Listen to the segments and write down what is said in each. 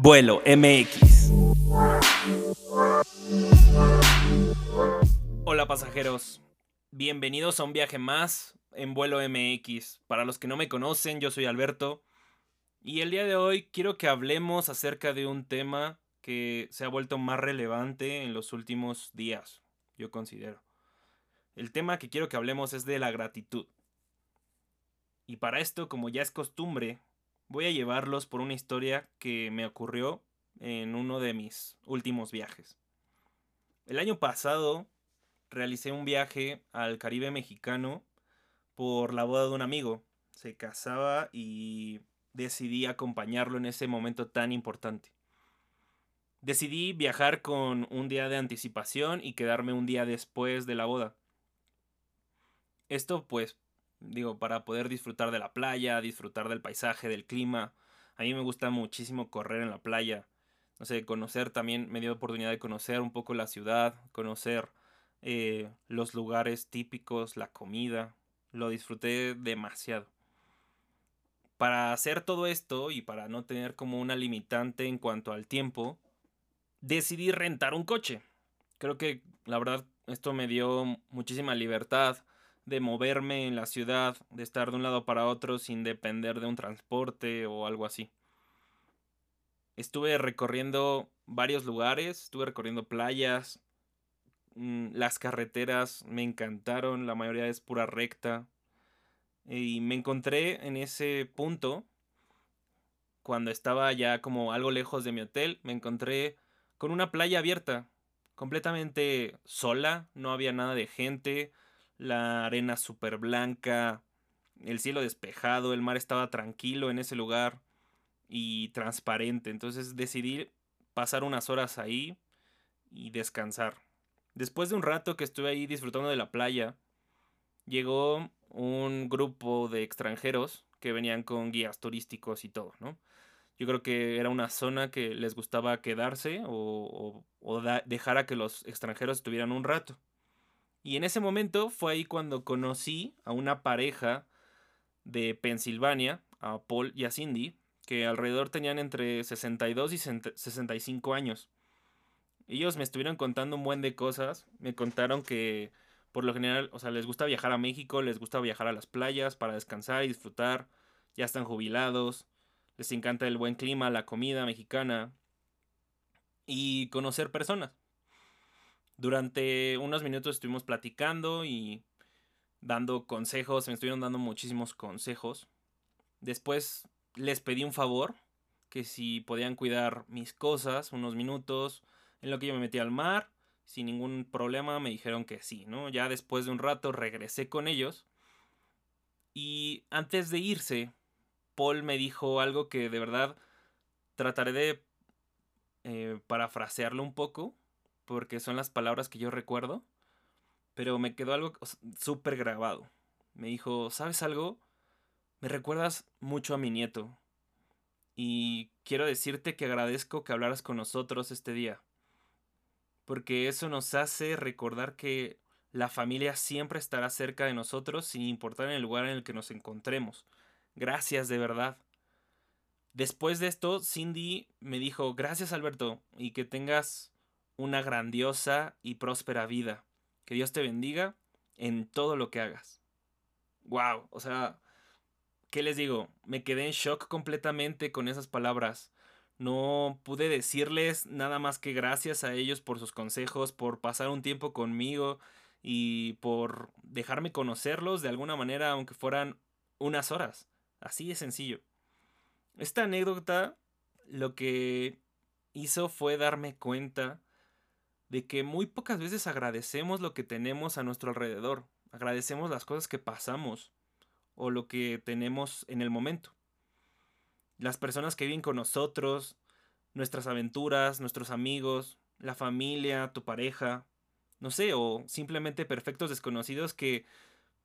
Vuelo MX. Hola pasajeros, bienvenidos a un viaje más en Vuelo MX. Para los que no me conocen, yo soy Alberto y el día de hoy quiero que hablemos acerca de un tema que se ha vuelto más relevante en los últimos días, yo considero. El tema que quiero que hablemos es de la gratitud. Y para esto, como ya es costumbre, voy a llevarlos por una historia que me ocurrió en uno de mis últimos viajes. El año pasado realicé un viaje al Caribe mexicano por la boda de un amigo. Se casaba y decidí acompañarlo en ese momento tan importante. Decidí viajar con un día de anticipación y quedarme un día después de la boda. Esto pues digo, para poder disfrutar de la playa, disfrutar del paisaje, del clima. A mí me gusta muchísimo correr en la playa. No sé, conocer también, me dio oportunidad de conocer un poco la ciudad, conocer eh, los lugares típicos, la comida. Lo disfruté demasiado. Para hacer todo esto y para no tener como una limitante en cuanto al tiempo, decidí rentar un coche. Creo que la verdad esto me dio muchísima libertad de moverme en la ciudad, de estar de un lado para otro sin depender de un transporte o algo así. Estuve recorriendo varios lugares, estuve recorriendo playas, mm, las carreteras me encantaron, la mayoría es pura recta. Y me encontré en ese punto, cuando estaba ya como algo lejos de mi hotel, me encontré con una playa abierta, completamente sola, no había nada de gente, la arena súper blanca, el cielo despejado, el mar estaba tranquilo en ese lugar y transparente. Entonces decidí pasar unas horas ahí y descansar. Después de un rato que estuve ahí disfrutando de la playa, llegó un grupo de extranjeros que venían con guías turísticos y todo, ¿no? Yo creo que era una zona que les gustaba quedarse o, o, dejar a que los extranjeros estuvieran un rato. Y en ese momento fue ahí cuando conocí a una pareja de Pensilvania, a Paul y a Cindy, que alrededor tenían entre 62 y 65 años. Ellos me estuvieron contando un buen de cosas. Me contaron que por lo general, o sea, les gusta viajar a México, les gusta viajar a las playas para descansar y disfrutar. Ya están jubilados. Les encanta el buen clima, la comida mexicana y conocer personas. Durante unos minutos estuvimos platicando y dando consejos, me estuvieron dando muchísimos consejos. Después les pedí un favor, que si podían cuidar mis cosas unos minutos, en lo que yo me metí al mar, sin ningún problema me dijeron que sí, ¿no? Ya después de un rato regresé con ellos y antes de irse, Paul me dijo algo que de verdad trataré de eh, parafrasearlo un poco porque son las palabras que yo recuerdo, pero me quedó algo súper grabado. Me dijo, ¿sabes algo? Me recuerdas mucho a mi nieto. Y quiero decirte que agradezco que hablaras con nosotros este día. Porque eso nos hace recordar que la familia siempre estará cerca de nosotros sin importar el lugar en el que nos encontremos. Gracias de verdad. Después de esto, Cindy me dijo, gracias Alberto, y que tengas una grandiosa y próspera vida. Que Dios te bendiga en todo lo que hagas. Wow, o sea, ¿qué les digo? Me quedé en shock completamente con esas palabras. No pude decirles nada más que gracias a ellos por sus consejos, por pasar un tiempo conmigo y por dejarme conocerlos de alguna manera, aunque fueran unas horas. Así de sencillo. Esta anécdota lo que hizo fue darme cuenta de que muy pocas veces agradecemos lo que tenemos a nuestro alrededor, agradecemos las cosas que pasamos o lo que tenemos en el momento. Las personas que viven con nosotros, nuestras aventuras, nuestros amigos, la familia, tu pareja, no sé, o simplemente perfectos desconocidos que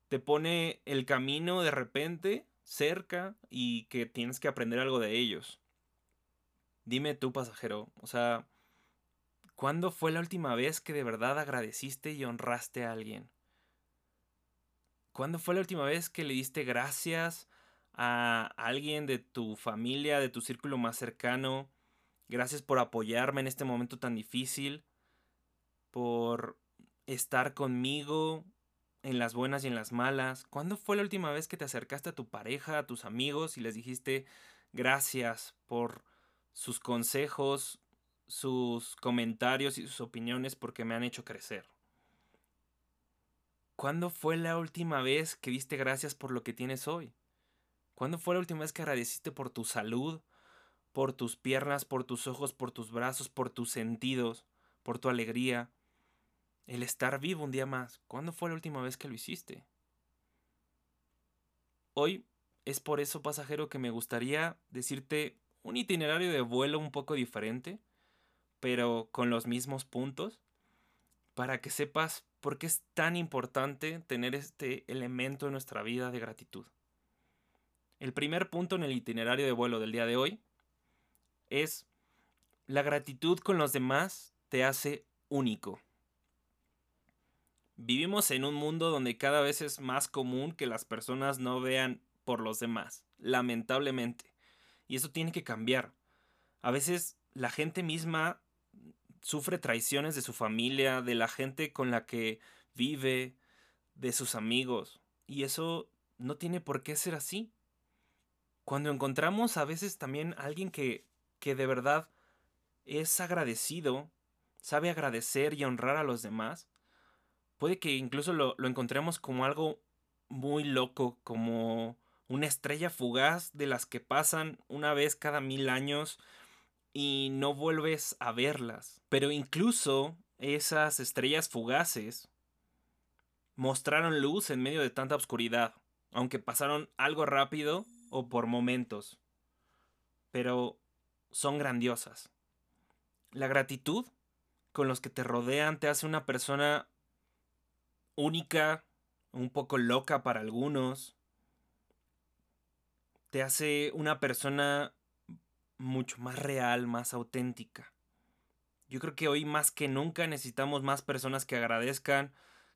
te pone el camino de repente cerca y que tienes que aprender algo de ellos. Dime tú, pasajero, o sea, ¿Cuándo fue la última vez que de verdad agradeciste y honraste a alguien? ¿Cuándo fue la última vez que le diste gracias a alguien de tu familia, de tu círculo más cercano, Gracias por apoyarme en este momento tan difícil, por estar conmigo en las buenas y en las malas. ¿Cuándo fue la última vez que te acercaste a tu pareja, a tus amigos y les dijiste gracias por sus consejos, sus comentarios y sus opiniones porque me han hecho crecer? ¿Cuándo fue la última vez que diste gracias por lo que tienes hoy? ¿Cuándo fue la última vez que agradeciste por tu salud, por tus piernas, por tus ojos, por tus brazos, por tus sentidos, por tu alegría? El estar vivo un día más. ¿Cuándo fue la última vez que lo hiciste? Hoy es por eso, pasajero, que me gustaría decirte un itinerario de vuelo un poco diferente, pero con los mismos puntos, para que sepas por qué es tan importante tener este elemento en nuestra vida de gratitud. El primer punto en el itinerario de vuelo del día de hoy es la gratitud con los demás te hace único. Vivimos en un mundo donde cada vez es más común que las personas no vean por los demás, lamentablemente. Y eso tiene que cambiar. A veces la gente misma sufre traiciones de su familia, de la gente con la que vive, de sus amigos. Y eso no tiene por qué ser así. Cuando encontramos a veces también a alguien que, que de verdad es agradecido, sabe agradecer y honrar a los demás, puede que incluso lo, encontremos como algo muy loco, como una estrella fugaz de las que pasan una vez cada mil años y no vuelves a verlas. Pero incluso esas estrellas fugaces mostraron luz en medio de tanta oscuridad, aunque pasaron algo rápido o por momentos. Pero son grandiosas. La gratitud con los que te rodean te hace una persona única, un poco loca para algunos. Te hace una persona mucho más real, más auténtica. Yo creo que hoy más que nunca necesitamos más personas que agradezcan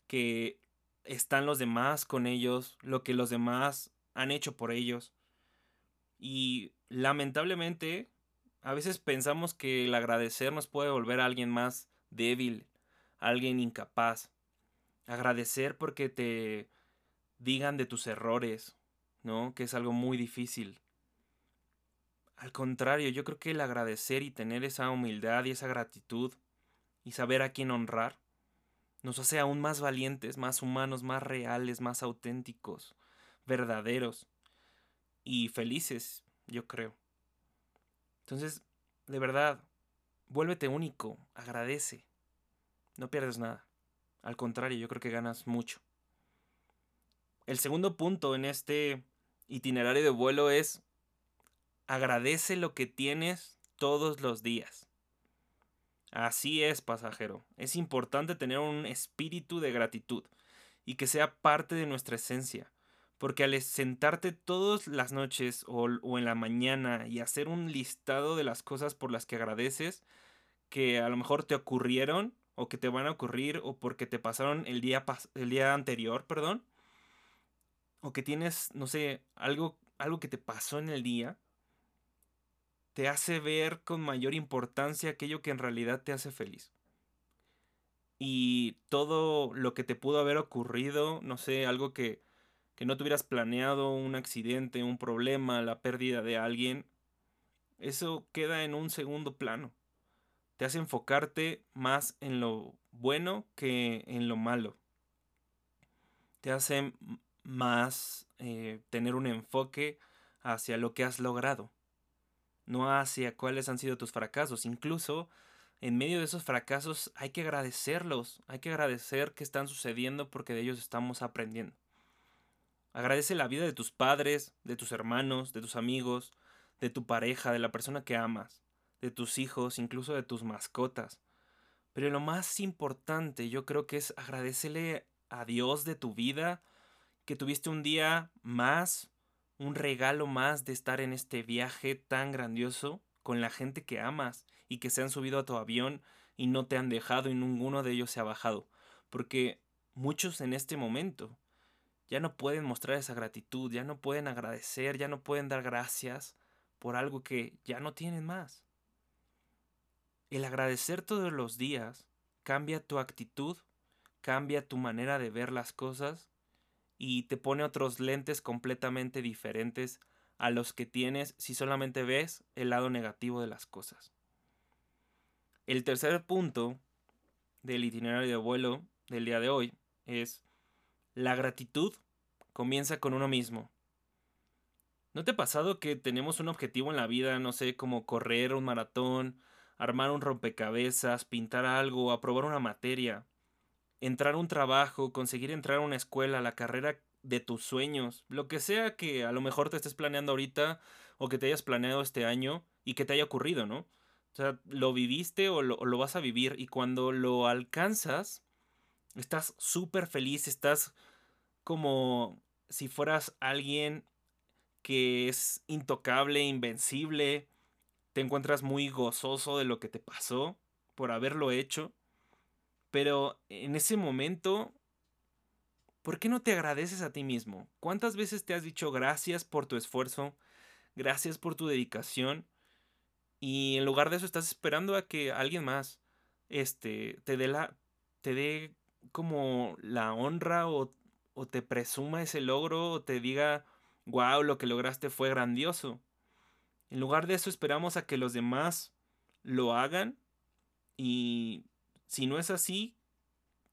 que están los demás con ellos, lo que los demás han hecho por ellos. Y lamentablemente, a veces pensamos que el agradecer nos puede volver a alguien más débil, alguien incapaz agradecer porque te digan de tus errores, ¿no? Que es algo muy difícil. Al contrario, yo creo que el agradecer y tener esa humildad y esa gratitud y saber a quién honrar nos hace aún más valientes, más humanos, más reales, más auténticos, verdaderos y felices, yo creo. Entonces, de verdad, vuélvete único, agradece, no pierdes nada. Al contrario, yo creo que ganas mucho. El segundo punto en este itinerario de vuelo es agradece lo que tienes todos los días. Así es, pasajero. Es importante tener un espíritu de gratitud y que sea parte de nuestra esencia. Porque al sentarte todas las noches o, o, en la mañana y hacer un listado de las cosas por las que agradeces, que a lo mejor te ocurrieron o que te van a ocurrir o porque te pasaron el día, el día anterior, perdón, o que tienes, no sé, algo, algo que te pasó en el día, te hace ver con mayor importancia aquello que en realidad te hace feliz. Y todo lo que te pudo haber ocurrido, no sé, algo que, que no tuvieras planeado, un accidente, un problema, la pérdida de alguien, eso queda en un segundo plano te hace enfocarte más en lo bueno que en lo malo. Te hace más eh, tener un enfoque hacia lo que has logrado, no hacia cuáles han sido tus fracasos. Incluso en medio de esos fracasos hay que agradecerlos, hay que agradecer que están sucediendo porque de ellos estamos aprendiendo. Agradece la vida de tus padres, de tus hermanos, de tus amigos, de tu pareja, de la persona que amas de tus hijos, incluso de tus mascotas. Pero lo más importante yo creo que es agradecerle a Dios de tu vida, que tuviste un día más, un regalo más de estar en este viaje tan grandioso con la gente que amas y que se han subido a tu avión y no te han dejado y ninguno de ellos se ha bajado. Porque muchos en este momento ya no pueden mostrar esa gratitud, ya no pueden agradecer, ya no pueden dar gracias por algo que ya no tienen más. el agradecer todos los días cambia tu actitud, cambia tu manera de ver las cosas y te pone otros lentes completamente diferentes a los que tienes si solamente ves el lado negativo de las cosas. El tercer punto del itinerario de vuelo del día de hoy es la gratitud comienza con uno mismo. ¿No te ha pasado que tenemos un objetivo en la vida, no sé, como correr un maratón, armar un rompecabezas, pintar algo, aprobar una materia, entrar a un trabajo, conseguir entrar a una escuela, la carrera de tus sueños, lo que sea que a lo mejor te estés planeando ahorita o que te hayas planeado este año y que te haya ocurrido, ¿no? O sea, lo viviste o lo, o lo vas a vivir y cuando lo alcanzas, estás súper feliz, estás como si fueras alguien que es intocable, invencible, te encuentras muy gozoso de lo que te pasó por haberlo hecho, pero en ese momento, ¿por qué no te agradeces a ti mismo? ¿Cuántas veces te has dicho gracias por tu esfuerzo, gracias por tu dedicación? Y en lugar de eso estás esperando a que alguien más este, te dé la te dé como la honra o, o te presuma ese logro o te diga, wow, lo que lograste fue grandioso. En lugar de eso esperamos a que los demás lo hagan y si no es así,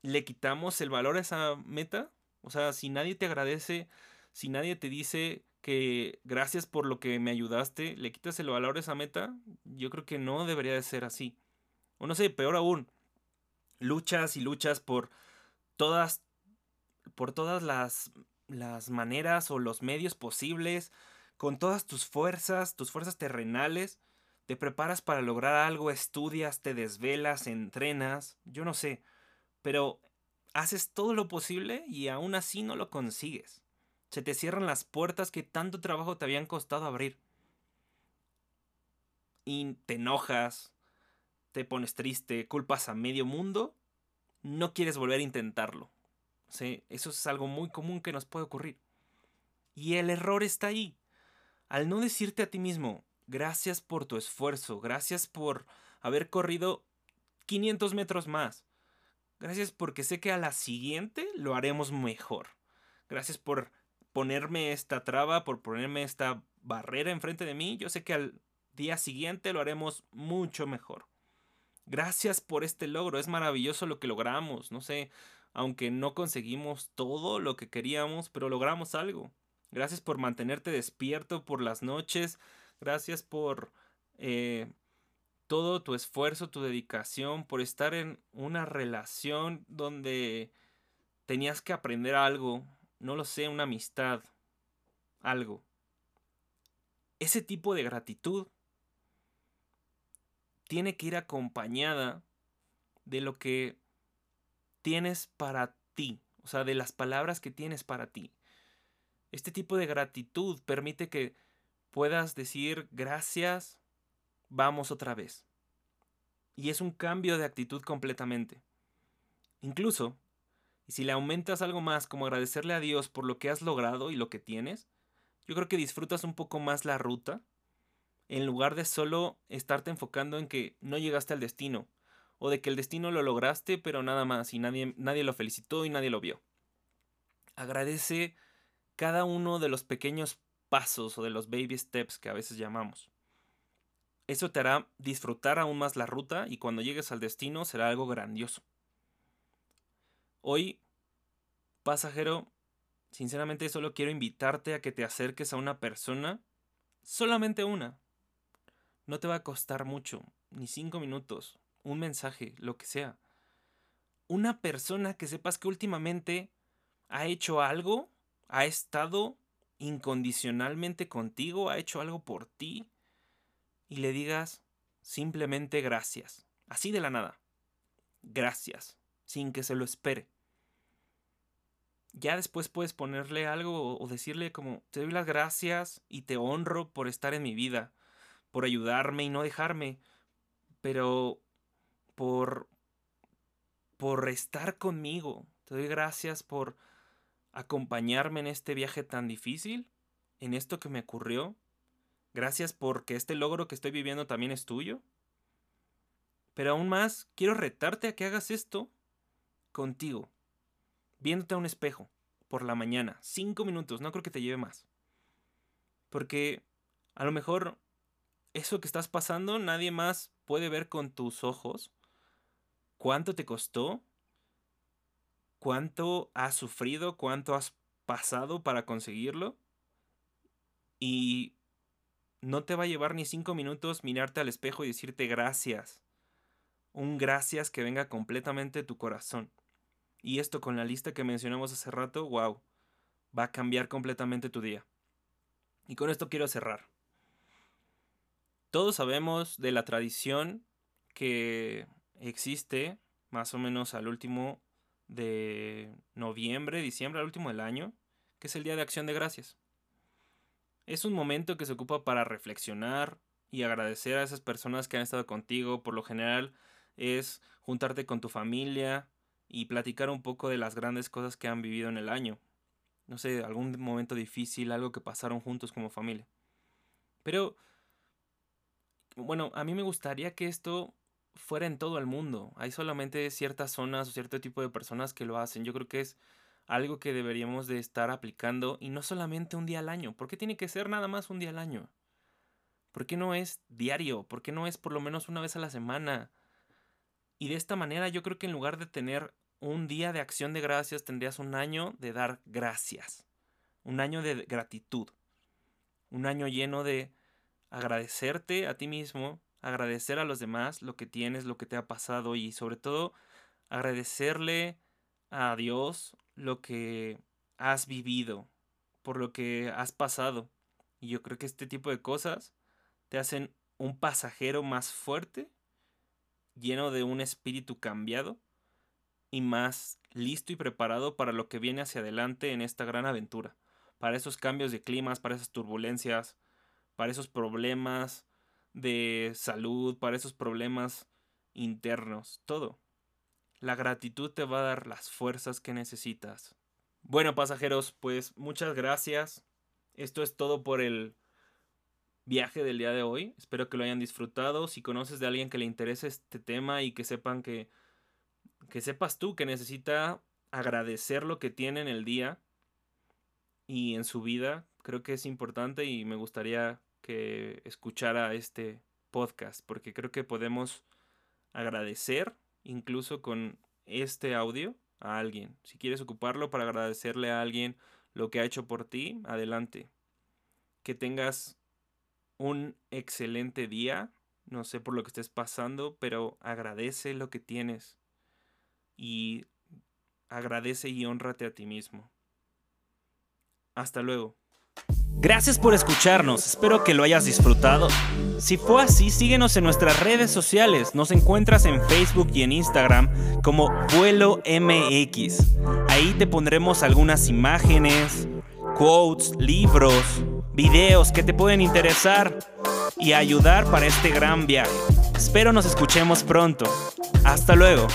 le quitamos el valor a esa meta. O sea, si nadie te agradece, si nadie te dice que gracias por lo que me ayudaste, le quitas el valor a esa meta, yo creo que no debería de ser así. O no sé, peor aún, luchas y luchas por todas por todas las las maneras o los medios posibles, con todas tus fuerzas, tus fuerzas terrenales, te preparas para lograr algo, estudias, te desvelas, entrenas, yo no sé, pero haces todo lo posible y aún así no lo consigues. Se te cierran las puertas que tanto trabajo te habían costado abrir. Y te enojas, te pones triste, culpas a medio mundo, no quieres volver a intentarlo. ¿Sí? Eso es algo muy común que nos puede ocurrir. Y el error está ahí. Al no decirte a ti mismo, gracias por tu esfuerzo, gracias por haber corrido 500 metros más, gracias porque sé que a la siguiente lo haremos mejor, gracias por ponerme esta traba, por ponerme esta barrera enfrente de mí, yo sé que al día siguiente lo haremos mucho mejor. Gracias por este logro, es maravilloso lo que logramos, no sé, aunque no conseguimos todo lo que queríamos, pero logramos algo. Gracias por mantenerte despierto por las noches. Gracias por eh, todo tu esfuerzo, tu dedicación, por estar en una relación donde tenías que aprender algo. No lo sé, una amistad. Algo. Ese tipo de gratitud tiene que ir acompañada de lo que tienes para ti, o sea, de las palabras que tienes para ti. Este tipo de gratitud permite que puedas decir gracias, vamos otra vez. Y es un cambio de actitud completamente. Incluso, y si le aumentas algo más como agradecerle a Dios por lo que has logrado y lo que tienes, yo creo que disfrutas un poco más la ruta, en lugar de solo estarte enfocando en que no llegaste al destino, o de que el destino lo lograste, pero nada más, y nadie, nadie lo felicitó y nadie lo vio. Agradece cada uno de los pequeños pasos o de los baby steps que a veces llamamos. Eso te hará disfrutar aún más la ruta y cuando llegues al destino será algo grandioso. Hoy, pasajero, sinceramente solo quiero invitarte a que te acerques a una persona, solamente una. No te va a costar mucho, ni cinco minutos, un mensaje, lo que sea. Una persona que sepas que últimamente ha hecho algo ha estado incondicionalmente contigo, ha hecho algo por ti, y le digas simplemente gracias, así de la nada. Gracias, sin que se lo espere. Ya después puedes ponerle algo o decirle como, te doy las gracias y te honro por estar en mi vida, por ayudarme y no dejarme, pero por por estar conmigo. Te doy gracias por acompañarme en este viaje tan difícil, en esto que me ocurrió. Gracias porque este logro que estoy viviendo también es tuyo. Pero aún más, quiero retarte a que hagas esto contigo, viéndote a un espejo por la mañana, cinco minutos, no creo que te lleve más. Porque a lo mejor eso que estás pasando nadie más puede ver con tus ojos cuánto te costó, cuánto has sufrido, cuánto has pasado para conseguirlo. Y no te va a llevar ni cinco minutos mirarte al espejo y decirte gracias. Un gracias que venga completamente de tu corazón. Y esto con la lista que mencionamos hace rato, wow, va a cambiar completamente tu día. Y con esto quiero cerrar. Todos sabemos de la tradición que existe más o menos al último de noviembre, diciembre, al último del año, que es el Día de Acción de Gracias. Es un momento que se ocupa para reflexionar y agradecer a esas personas que han estado contigo. Por lo general es juntarte con tu familia y platicar un poco de las grandes cosas que han vivido en el año. No sé, algún momento difícil, algo que pasaron juntos como familia. Pero bueno, a mí me gustaría que esto fuera en todo el mundo. Hay solamente ciertas zonas o cierto tipo de personas que lo hacen. Yo creo que es algo que deberíamos de estar aplicando y no solamente un día al año. ¿Por qué tiene que ser nada más un día al año? ¿Por qué no es diario? ¿Por qué no es por lo menos una vez a la semana? Y de esta manera yo creo que en lugar de tener un día de acción de gracias, tendrías un año de dar gracias. Un año de gratitud. Un año lleno de agradecerte a ti mismo, agradecer a los demás lo que tienes, lo que te ha pasado y sobre todo agradecerle a Dios lo que has vivido, por lo que has pasado. Y yo creo que este tipo de cosas te hacen un pasajero más fuerte, lleno de un espíritu cambiado y más listo y preparado para lo que viene hacia adelante en esta gran aventura, para esos cambios de climas, para esas turbulencias, para esos problemas de salud, para esos problemas internos, todo. La gratitud te va a dar las fuerzas que necesitas. Bueno, pasajeros, pues muchas gracias. Esto es todo por el viaje del día de hoy. Espero que lo hayan disfrutado. Si conoces de alguien que le interese este tema y que sepan que que sepas tú que necesita agradecer lo que tiene en el día y en su vida, creo que es importante y me gustaría que escuchara este podcast, porque creo que podemos agradecer incluso con este audio a alguien. Si quieres ocuparlo para agradecerle a alguien lo que ha hecho por ti, adelante. Que tengas un excelente día. No sé por lo que estés pasando, pero agradece lo que tienes. Y agradece y honrate a ti mismo. Hasta luego. Gracias por escucharnos, espero que lo hayas disfrutado. Si fue así, síguenos en nuestras redes sociales. Nos encuentras en Facebook y en Instagram como Vuelo MX. Ahí te pondremos algunas imágenes, quotes, libros, videos que te pueden interesar y ayudar para este gran viaje. Espero nos escuchemos pronto. Hasta luego.